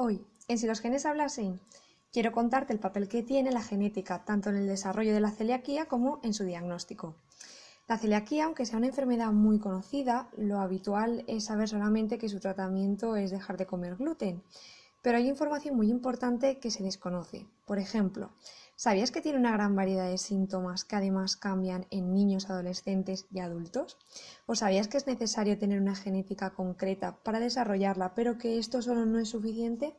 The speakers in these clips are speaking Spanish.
Hoy, en Si los genes hablasen, quiero contarte el papel que tiene la genética tanto en el desarrollo de la celiaquía como en su diagnóstico. La celiaquía, aunque sea una enfermedad muy conocida, lo habitual es saber solamente que su tratamiento es dejar de comer gluten. Pero hay información muy importante que se desconoce. Por ejemplo, ¿sabías que tiene una gran variedad de síntomas que además cambian en niños, adolescentes y adultos? ¿O sabías que es necesario tener una genética concreta para desarrollarla, pero que esto solo no es suficiente?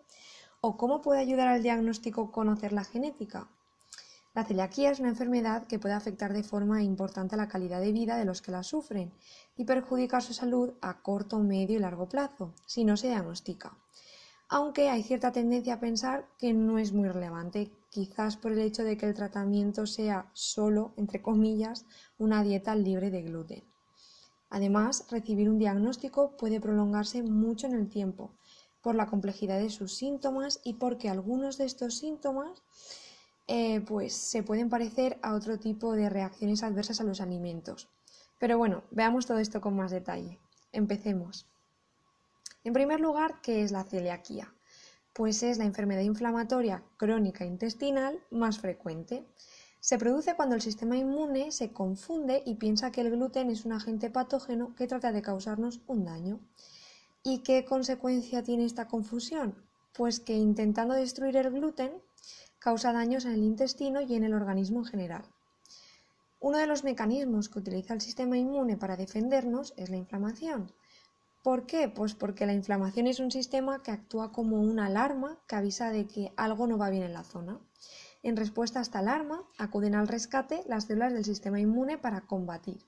¿O cómo puede ayudar al diagnóstico conocer la genética? La celiaquía es una enfermedad que puede afectar de forma importante a la calidad de vida de los que la sufren y perjudicar su salud a corto, medio y largo plazo si no se diagnostica. Aunque hay cierta tendencia a pensar que no es muy relevante, quizás por el hecho de que el tratamiento sea solo, entre comillas, una dieta libre de gluten. Además, recibir un diagnóstico puede prolongarse mucho en el tiempo por la complejidad de sus síntomas y porque algunos de estos síntomas eh, pues se pueden parecer a otro tipo de reacciones adversas a los alimentos. Pero bueno, veamos todo esto con más detalle. Empecemos. En primer lugar, ¿qué es la celiaquía? Pues es la enfermedad inflamatoria crónica intestinal más frecuente. Se produce cuando el sistema inmune se confunde y piensa que el gluten es un agente patógeno que trata de causarnos un daño. ¿Y qué consecuencia tiene esta confusión? Pues que intentando destruir el gluten, causa daños en el intestino y en el organismo en general. Uno de los mecanismos que utiliza el sistema inmune para defendernos es la inflamación. ¿Por qué? Pues porque la inflamación es un sistema que actúa como una alarma que avisa de que algo no va bien en la zona. En respuesta a esta alarma, acuden al rescate las células del sistema inmune para combatir.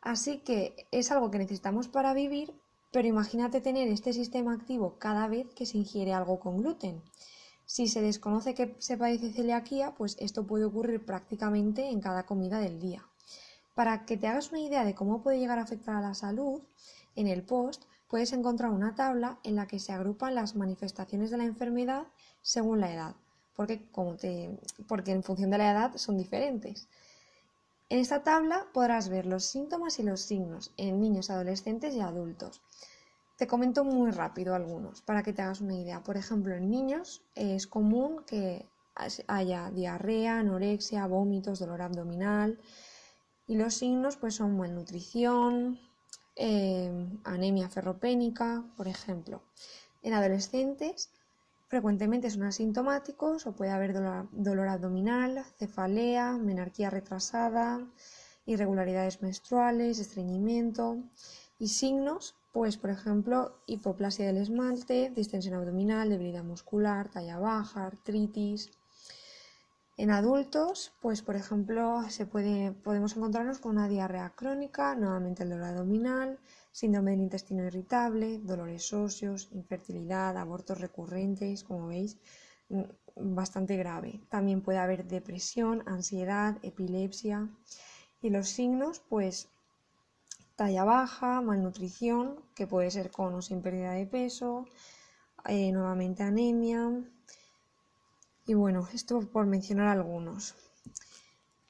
Así que es algo que necesitamos para vivir, pero imagínate tener este sistema activo cada vez que se ingiere algo con gluten. Si se desconoce que se padece celiaquía, pues esto puede ocurrir prácticamente en cada comida del día. Para que te hagas una idea de cómo puede llegar a afectar a la salud, en el post puedes encontrar una tabla en la que se agrupan las manifestaciones de la enfermedad según la edad, porque, en función de la edad son diferentes. En esta tabla podrás ver los síntomas y los signos en niños, adolescentes y adultos. Te comento muy rápido algunos para que te hagas una idea. Por ejemplo, en niños es común que haya diarrea, anorexia, vómitos, dolor abdominal y los signos pues son malnutrición, eh, anemia ferropénica, por ejemplo. En adolescentes frecuentemente son asintomáticos o puede haber dolor, dolor abdominal, cefalea, menarquía retrasada, irregularidades menstruales, estreñimiento y signos pues, por ejemplo, hipoplasia del esmalte, distensión abdominal, debilidad muscular, talla baja, artritis. En adultos, pues, por ejemplo, se puede, podemos encontrarnos con una diarrea crónica, nuevamente el dolor abdominal, síndrome del intestino irritable, dolores óseos, infertilidad, abortos recurrentes, como veis, mm, bastante grave. También puede haber depresión, ansiedad, epilepsia. Y los signos, pues talla baja, malnutrición, que puede ser con o sin pérdida de peso, eh, nuevamente anemia. Y bueno, esto por mencionar algunos.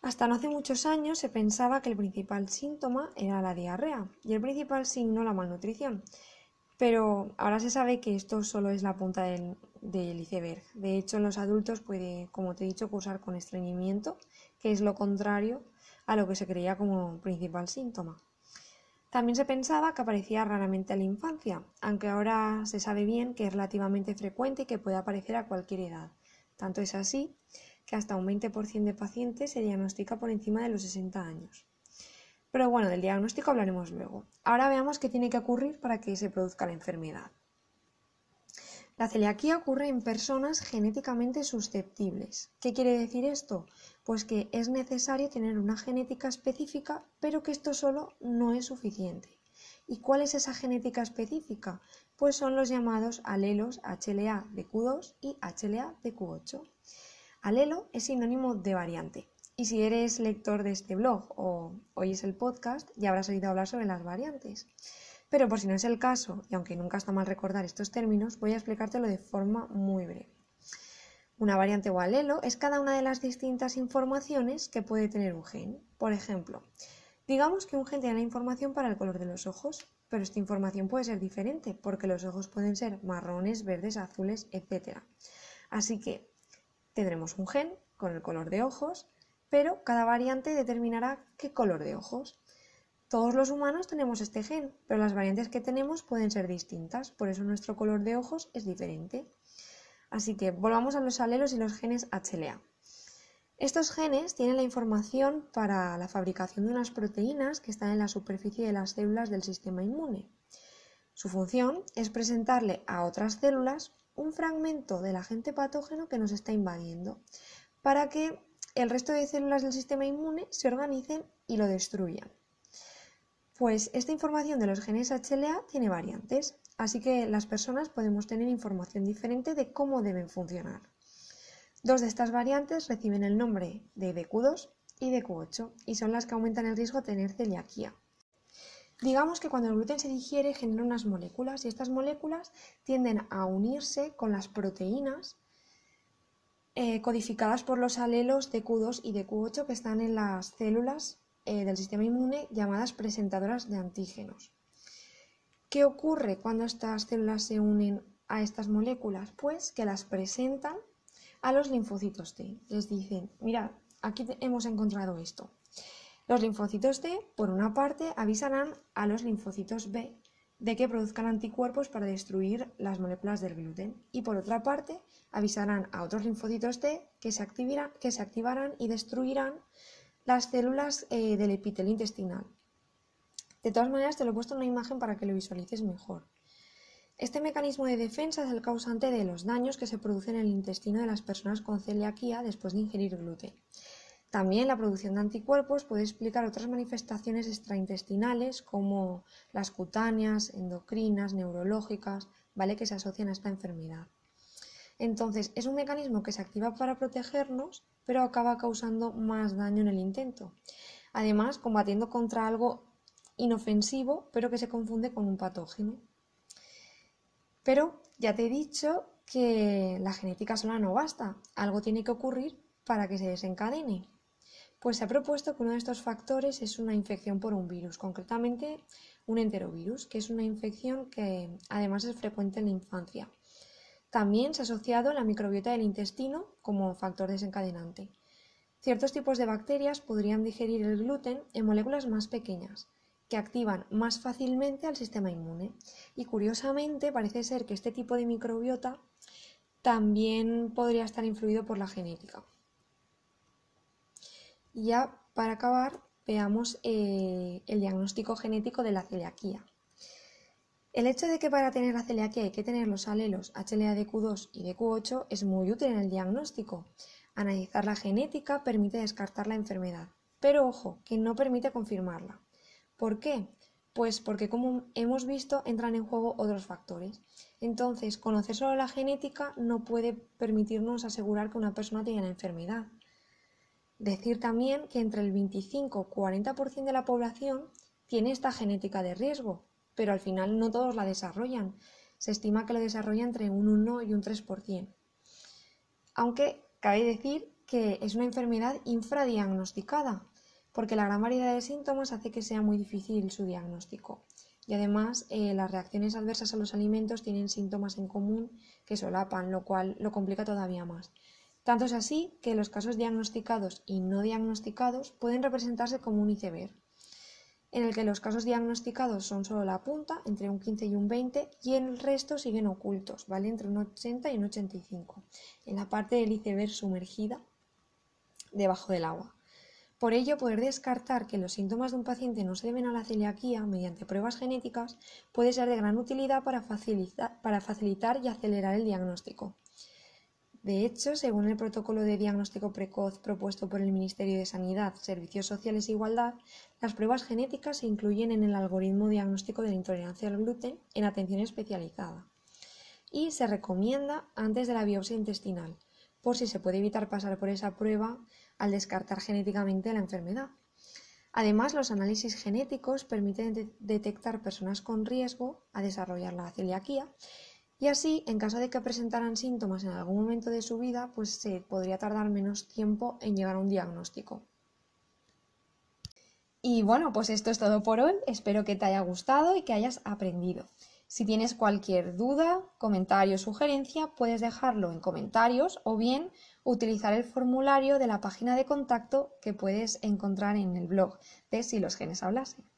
Hasta no hace muchos años se pensaba que el principal síntoma era la diarrea y el principal signo la malnutrición. Pero ahora se sabe que esto solo es la punta del, iceberg. De hecho, en los adultos puede, como te he dicho, causar con estreñimiento, que es lo contrario a lo que se creía como principal síntoma. También se pensaba que aparecía raramente a la infancia, aunque ahora se sabe bien que es relativamente frecuente y que puede aparecer a cualquier edad. Tanto es así que hasta un 20% de pacientes se diagnostica por encima de los 60 años. Pero bueno, del diagnóstico hablaremos luego. Ahora veamos qué tiene que ocurrir para que se produzca la enfermedad. La celiaquía ocurre en personas genéticamente susceptibles. ¿Qué quiere decir esto? Pues que es necesario tener una genética específica, pero que esto solo no es suficiente. ¿Y cuál es esa genética específica? Pues son los llamados alelos HLA de Q2 y HLA de Q8. Alelo es sinónimo de variante. Y si eres lector de este blog o oyes el podcast, ya habrás oído hablar sobre las variantes. Pero por si no es el caso, y aunque nunca está mal recordar estos términos, voy a explicártelo de forma muy breve. Una variante o alelo es cada una de las distintas informaciones que puede tener un gen. Por ejemplo, digamos que un gen tiene la información para el color de los ojos, pero esta información puede ser diferente porque los ojos pueden ser marrones, verdes, azules, etc. Así que tendremos un gen con el color de ojos, pero cada variante determinará qué color de ojos. Todos los humanos tenemos este gen, pero las variantes que tenemos pueden ser distintas, por eso nuestro color de ojos es diferente. Así que volvamos a los alelos y los genes HLA. Estos genes tienen la información para la fabricación de unas proteínas que están en la superficie de las células del sistema inmune. Su función es presentarle a otras células un fragmento del agente patógeno que nos está invadiendo para que el resto de células del sistema inmune se organicen y lo destruyan. Pues esta información de los genes HLA tiene variantes, así que las personas podemos tener información diferente de cómo deben funcionar. Dos de estas variantes reciben el nombre de DQ2 y DQ8 y son las que aumentan el riesgo de tener celiaquía. Digamos que cuando el gluten se digiere genera unas moléculas y estas moléculas tienden a unirse con las proteínas eh, codificadas por los alelos DQ2 y DQ8 que están en las células eh, del sistema inmune llamadas presentadoras de antígenos. ¿Qué ocurre cuando estas células se unen a estas moléculas? Pues que las presentan a los linfocitos T. Les dicen, mira, aquí hemos encontrado esto. Los linfocitos T, por una parte, avisarán a los linfocitos B de que produzcan anticuerpos para destruir las moléculas del gluten y por otra parte avisarán a otros linfocitos T que se, que se activarán y destruirán las células eh, del epitelio intestinal. De todas maneras, te lo he puesto en una imagen para que lo visualices mejor. Este mecanismo de defensa es el causante de los daños que se producen en el intestino de las personas con celiaquía después de ingerir gluten. También la producción de anticuerpos puede explicar otras manifestaciones extraintestinales como las cutáneas, endocrinas, neurológicas, ¿vale? que se asocian a esta enfermedad. Entonces, es un mecanismo que se activa para protegernos, pero acaba causando más daño en el intento. Además, combatiendo contra algo inofensivo, pero que se confunde con un patógeno. Pero ya te he dicho que la genética sola no basta, algo tiene que ocurrir para que se desencadene. Pues se ha propuesto que uno de estos factores es una infección por un virus, concretamente un enterovirus, que es una infección que además es frecuente en la infancia. También se ha asociado la microbiota del intestino como factor desencadenante. Ciertos tipos de bacterias podrían digerir el gluten en moléculas más pequeñas, que activan más fácilmente al sistema inmune. Y curiosamente parece ser que este tipo de microbiota también podría estar influido por la genética. Y ya para acabar, veamos eh, el diagnóstico genético de la celiaquía. El hecho de que para tener la celiaquía hay que tener los alelos HLA-DQ2 y DQ8 es muy útil en el diagnóstico. Analizar la genética permite descartar la enfermedad, pero ojo, que no permite confirmarla. ¿Por qué? Pues porque como hemos visto entran en juego otros factores. Entonces, conocer solo la genética no puede permitirnos asegurar que una persona tiene la enfermedad. Decir también que entre el 25-40% de la población tiene esta genética de riesgo, pero al final no todos la desarrollan. Se estima que lo desarrolla entre un 1 y un 3%. Aunque cabe decir que es una enfermedad infradiagnosticada, porque la gran variedad de síntomas hace que sea muy difícil su diagnóstico. Y además, eh, las reacciones adversas a los alimentos tienen síntomas en común que solapan, lo cual lo complica todavía más. Tanto es así que los casos diagnosticados y no diagnosticados pueden representarse como un iceberg en el que los casos diagnosticados son solo la punta, entre un 15 y un 20, y el resto siguen ocultos, ¿vale? Entre un 80 y un 85, en la parte del iceberg sumergida debajo del agua. Por ello, poder descartar que los síntomas de un paciente no se deben a la celiaquía mediante pruebas genéticas puede ser de gran utilidad para para facilitar y acelerar el diagnóstico. De hecho, según el protocolo de diagnóstico precoz propuesto por el Ministerio de Sanidad, Servicios Sociales e Igualdad, las pruebas genéticas se incluyen en el algoritmo diagnóstico de la intolerancia al gluten en atención especializada y se recomienda antes de la biopsia intestinal, por si se puede evitar pasar por esa prueba al descartar genéticamente la enfermedad. Además, los análisis genéticos permiten detectar personas con riesgo a desarrollar la celiaquía y así, en caso de que presentaran síntomas en algún momento de su vida, pues se podría tardar menos tiempo en llegar a un diagnóstico. Y bueno, pues esto es todo por hoy. Espero que te haya gustado y que hayas aprendido. Si tienes cualquier duda, comentario o sugerencia, puedes dejarlo en comentarios o bien utilizar el formulario de la página de contacto que puedes encontrar en el blog de Si los genes hablasen.